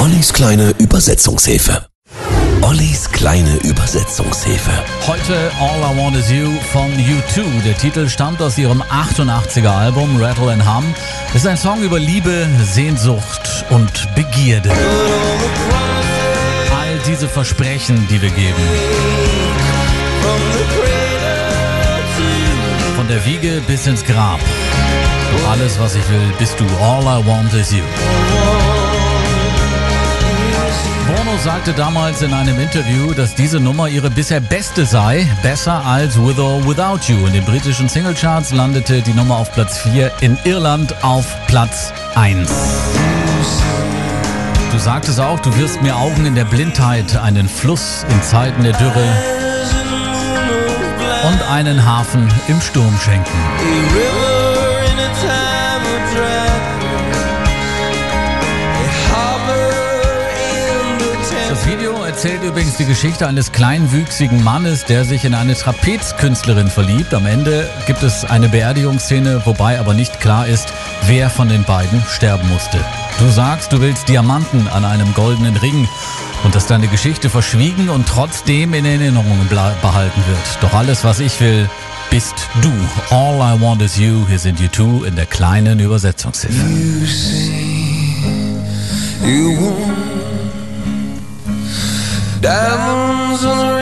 Ollis kleine Übersetzungshilfe. Ollis kleine Übersetzungshilfe. Heute All I Want Is You von U2. Der Titel stammt aus ihrem 88er Album Rattle and Hum. Ist ein Song über Liebe, Sehnsucht und Begierde. All diese Versprechen, die wir geben. Von der Wiege bis ins Grab. Alles, was ich will, bist du. All I Want Is You. Sagte damals in einem Interview, dass diese Nummer ihre bisher beste sei, besser als With or Without You. In den britischen Singlecharts landete die Nummer auf Platz 4, in Irland auf Platz 1. Du sagtest auch, du wirst mir Augen in der Blindheit, einen Fluss in Zeiten der Dürre und einen Hafen im Sturm schenken. Video erzählt übrigens die Geschichte eines kleinwüchsigen Mannes, der sich in eine Trapezkünstlerin verliebt. Am Ende gibt es eine Beerdigungsszene, wobei aber nicht klar ist, wer von den beiden sterben musste. Du sagst, du willst Diamanten an einem goldenen Ring und dass deine Geschichte verschwiegen und trotzdem in Erinnerung behalten wird. Doch alles, was ich will, bist du. All I want is you. Hier sind you two in der kleinen Übersetzungshilfe. You say you want diamonds on the